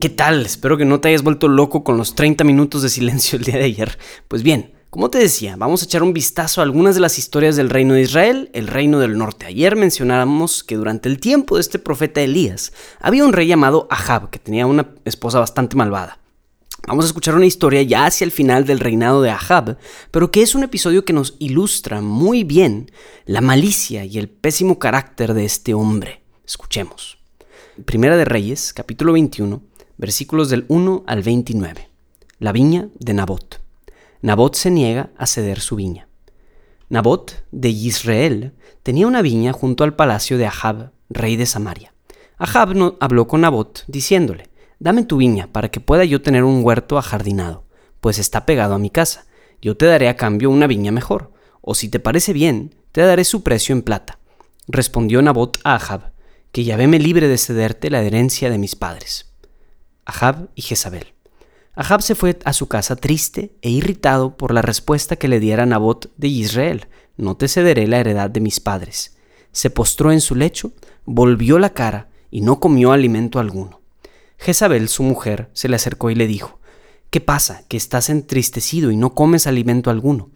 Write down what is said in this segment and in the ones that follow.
¿Qué tal? Espero que no te hayas vuelto loco con los 30 minutos de silencio el día de ayer. Pues bien, como te decía, vamos a echar un vistazo a algunas de las historias del reino de Israel, el reino del norte. Ayer mencionábamos que durante el tiempo de este profeta Elías había un rey llamado Ahab, que tenía una esposa bastante malvada. Vamos a escuchar una historia ya hacia el final del reinado de Ahab, pero que es un episodio que nos ilustra muy bien la malicia y el pésimo carácter de este hombre. Escuchemos. Primera de Reyes, capítulo 21, versículos del 1 al 29. La viña de Nabot. Nabot se niega a ceder su viña. Nabot de Israel tenía una viña junto al palacio de Ahab, rey de Samaria. Ahab no, habló con Nabot diciéndole, Dame tu viña para que pueda yo tener un huerto ajardinado, pues está pegado a mi casa. Yo te daré a cambio una viña mejor, o si te parece bien, te daré su precio en plata. Respondió Nabot a Ahab, que Yahvé me libre de cederte la herencia de mis padres. Ahab y Jezabel. Ahab se fue a su casa triste e irritado por la respuesta que le diera Nabot de Israel, no te cederé la heredad de mis padres. Se postró en su lecho, volvió la cara y no comió alimento alguno. Jezabel, su mujer, se le acercó y le dijo, ¿Qué pasa, que estás entristecido y no comes alimento alguno?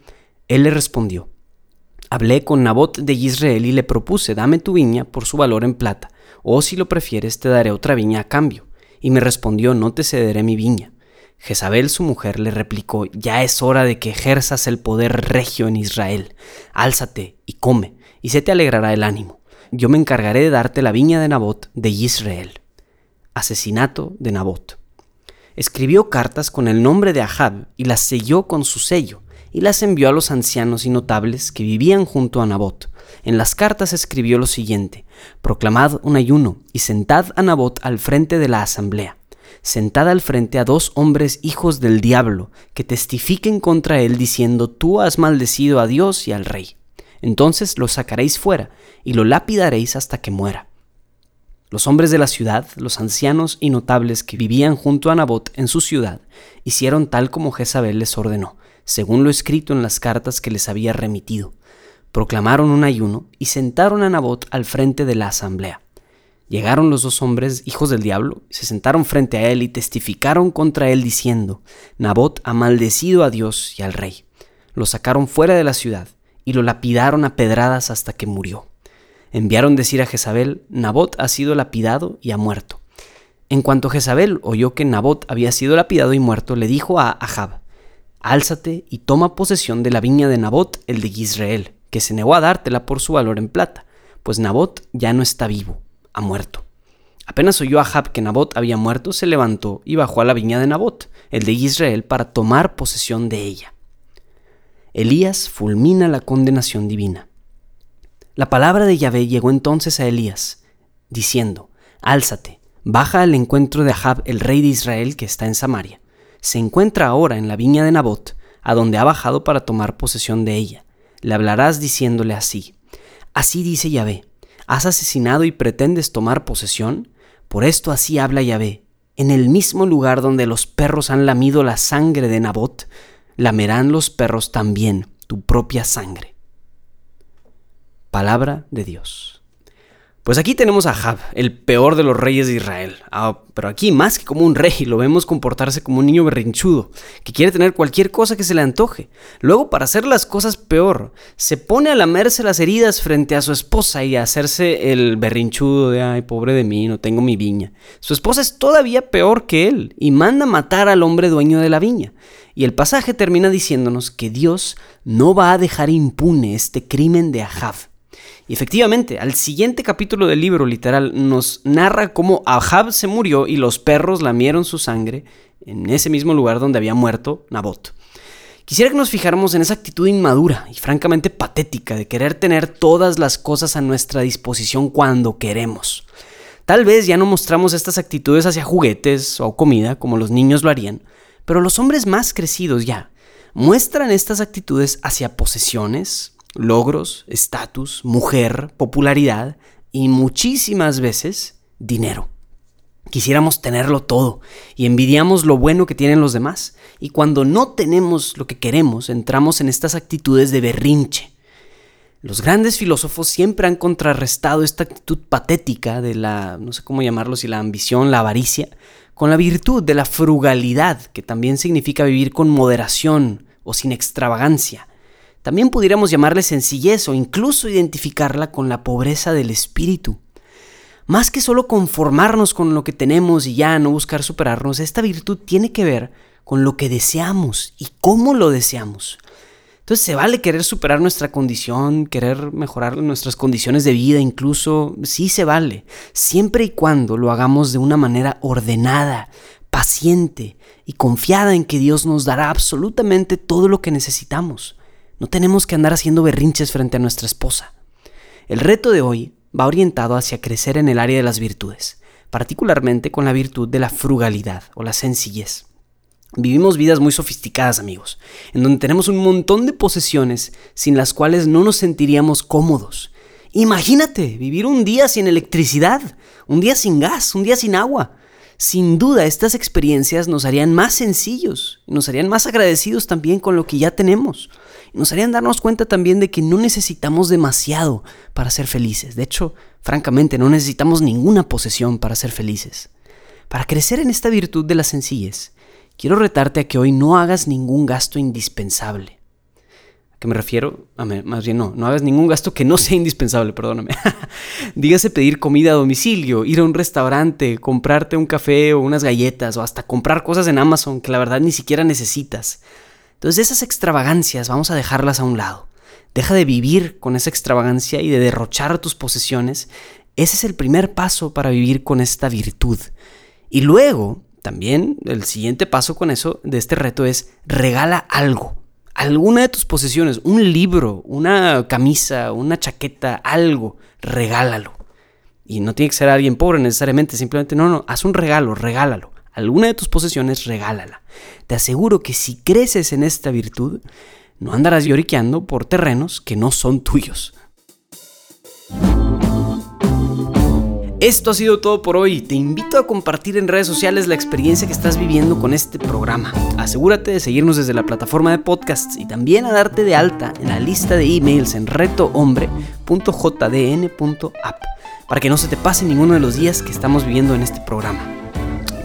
Él le respondió, Hablé con Nabot de Israel y le propuse, dame tu viña por su valor en plata, o si lo prefieres te daré otra viña a cambio y me respondió, no te cederé mi viña. Jezabel, su mujer, le replicó, ya es hora de que ejerzas el poder regio en Israel. Álzate y come, y se te alegrará el ánimo. Yo me encargaré de darte la viña de Nabot de Israel. Asesinato de Nabot. Escribió cartas con el nombre de Ahab y las selló con su sello, y las envió a los ancianos y notables que vivían junto a Nabot. En las cartas escribió lo siguiente, Proclamad un ayuno y sentad a Nabot al frente de la asamblea. Sentad al frente a dos hombres hijos del diablo, que testifiquen contra él diciendo, Tú has maldecido a Dios y al rey. Entonces lo sacaréis fuera y lo lapidaréis hasta que muera. Los hombres de la ciudad, los ancianos y notables que vivían junto a Nabot en su ciudad, hicieron tal como Jezabel les ordenó, según lo escrito en las cartas que les había remitido. Proclamaron un ayuno y sentaron a Nabot al frente de la asamblea. Llegaron los dos hombres, hijos del diablo, se sentaron frente a él y testificaron contra él diciendo, Nabot ha maldecido a Dios y al rey. Lo sacaron fuera de la ciudad y lo lapidaron a pedradas hasta que murió. Enviaron decir a Jezabel, Nabot ha sido lapidado y ha muerto. En cuanto Jezabel oyó que Nabot había sido lapidado y muerto, le dijo a Ahab, Álzate y toma posesión de la viña de Nabot, el de Israel, que se negó a dártela por su valor en plata, pues Nabot ya no está vivo, ha muerto. Apenas oyó Ahab que Nabot había muerto, se levantó y bajó a la viña de Nabot, el de Israel, para tomar posesión de ella. Elías fulmina la condenación divina. La palabra de Yahvé llegó entonces a Elías, diciendo, Álzate, baja al encuentro de Ahab, el rey de Israel que está en Samaria. Se encuentra ahora en la viña de Nabot, a donde ha bajado para tomar posesión de ella. Le hablarás diciéndole así, Así dice Yahvé, ¿has asesinado y pretendes tomar posesión? Por esto así habla Yahvé, en el mismo lugar donde los perros han lamido la sangre de Nabot, lamerán los perros también tu propia sangre. Palabra de Dios. Pues aquí tenemos a Ahab, el peor de los reyes de Israel. Ah, pero aquí, más que como un rey, lo vemos comportarse como un niño berrinchudo, que quiere tener cualquier cosa que se le antoje. Luego, para hacer las cosas peor, se pone a lamerse las heridas frente a su esposa y a hacerse el berrinchudo de, ay, pobre de mí, no tengo mi viña. Su esposa es todavía peor que él y manda matar al hombre dueño de la viña. Y el pasaje termina diciéndonos que Dios no va a dejar impune este crimen de Ahab y efectivamente, al siguiente capítulo del libro literal nos narra cómo Ahab se murió y los perros lamieron su sangre en ese mismo lugar donde había muerto Nabot. Quisiera que nos fijáramos en esa actitud inmadura y francamente patética de querer tener todas las cosas a nuestra disposición cuando queremos. Tal vez ya no mostramos estas actitudes hacia juguetes o comida como los niños lo harían, pero los hombres más crecidos ya muestran estas actitudes hacia posesiones, logros, estatus, mujer, popularidad y muchísimas veces dinero. Quisiéramos tenerlo todo y envidiamos lo bueno que tienen los demás. Y cuando no tenemos lo que queremos, entramos en estas actitudes de berrinche. Los grandes filósofos siempre han contrarrestado esta actitud patética de la, no sé cómo llamarlo, si la ambición, la avaricia, con la virtud de la frugalidad, que también significa vivir con moderación o sin extravagancia. También pudiéramos llamarle sencillez o incluso identificarla con la pobreza del espíritu. Más que solo conformarnos con lo que tenemos y ya no buscar superarnos, esta virtud tiene que ver con lo que deseamos y cómo lo deseamos. Entonces se vale querer superar nuestra condición, querer mejorar nuestras condiciones de vida incluso, sí se vale, siempre y cuando lo hagamos de una manera ordenada, paciente y confiada en que Dios nos dará absolutamente todo lo que necesitamos. No tenemos que andar haciendo berrinches frente a nuestra esposa. El reto de hoy va orientado hacia crecer en el área de las virtudes, particularmente con la virtud de la frugalidad o la sencillez. Vivimos vidas muy sofisticadas, amigos, en donde tenemos un montón de posesiones sin las cuales no nos sentiríamos cómodos. Imagínate vivir un día sin electricidad, un día sin gas, un día sin agua. Sin duda, estas experiencias nos harían más sencillos, nos harían más agradecidos también con lo que ya tenemos. Nos harían darnos cuenta también de que no necesitamos demasiado para ser felices. De hecho, francamente, no necesitamos ninguna posesión para ser felices. Para crecer en esta virtud de la sencillez, quiero retarte a que hoy no hagas ningún gasto indispensable. ¿A qué me refiero? más bien no, no hagas ningún gasto que no sea indispensable, perdóname. Dígase pedir comida a domicilio, ir a un restaurante, comprarte un café o unas galletas o hasta comprar cosas en Amazon que la verdad ni siquiera necesitas. Entonces esas extravagancias vamos a dejarlas a un lado. Deja de vivir con esa extravagancia y de derrochar tus posesiones. Ese es el primer paso para vivir con esta virtud. Y luego, también el siguiente paso con eso, de este reto, es regala algo. Alguna de tus posesiones, un libro, una camisa, una chaqueta, algo, regálalo. Y no tiene que ser alguien pobre necesariamente, simplemente no, no, haz un regalo, regálalo alguna de tus posesiones, regálala. Te aseguro que si creces en esta virtud, no andarás lloriqueando por terrenos que no son tuyos. Esto ha sido todo por hoy. Te invito a compartir en redes sociales la experiencia que estás viviendo con este programa. Asegúrate de seguirnos desde la plataforma de podcasts y también a darte de alta en la lista de emails en retohombre.jdn.app para que no se te pase ninguno de los días que estamos viviendo en este programa.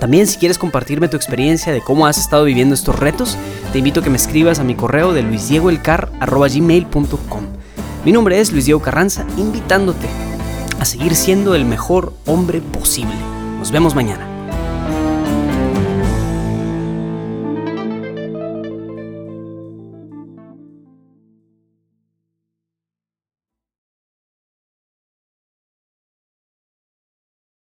También si quieres compartirme tu experiencia de cómo has estado viviendo estos retos, te invito a que me escribas a mi correo de luisdiegoelcar.gmail.com. Mi nombre es Luis Diego Carranza, invitándote a seguir siendo el mejor hombre posible. Nos vemos mañana.